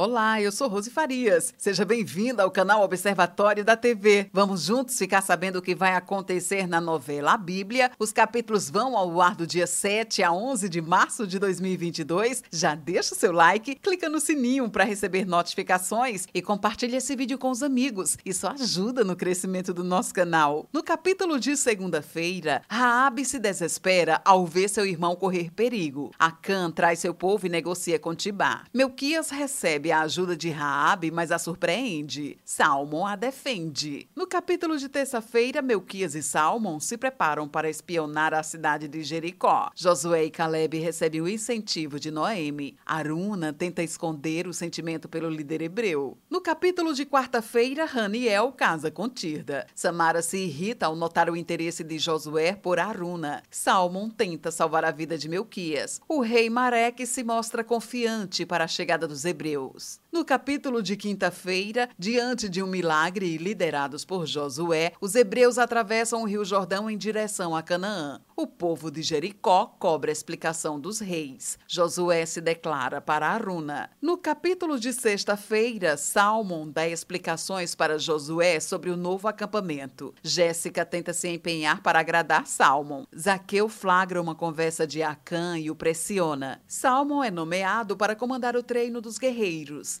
Olá, eu sou Rose Farias. Seja bem-vinda ao canal Observatório da TV. Vamos juntos ficar sabendo o que vai acontecer na novela A Bíblia. Os capítulos vão ao ar do dia 7 a 11 de março de 2022. Já deixa o seu like, clica no sininho para receber notificações e compartilha esse vídeo com os amigos. Isso ajuda no crescimento do nosso canal. No capítulo de segunda-feira, Raabe se desespera ao ver seu irmão correr perigo. Acã traz seu povo e negocia com Tibá. Melquias recebe a ajuda de Raabe, mas a surpreende. Salmon a defende. No capítulo de terça-feira, Melquias e Salmon se preparam para espionar a cidade de Jericó. Josué e Caleb recebem o incentivo de Noemi. Aruna tenta esconder o sentimento pelo líder hebreu. No capítulo de quarta-feira, Raniel casa com Tirda. Samara se irrita ao notar o interesse de Josué por Aruna. Salmon tenta salvar a vida de Melquias. O rei Marek se mostra confiante para a chegada dos hebreus. Deus. No capítulo de quinta-feira, diante de um milagre e liderados por Josué, os hebreus atravessam o Rio Jordão em direção a Canaã. O povo de Jericó cobra a explicação dos reis. Josué se declara para Aruna. No capítulo de sexta-feira, Salmon dá explicações para Josué sobre o novo acampamento. Jéssica tenta se empenhar para agradar Salmon. Zaqueu flagra uma conversa de Acã e o pressiona. Salmon é nomeado para comandar o treino dos guerreiros.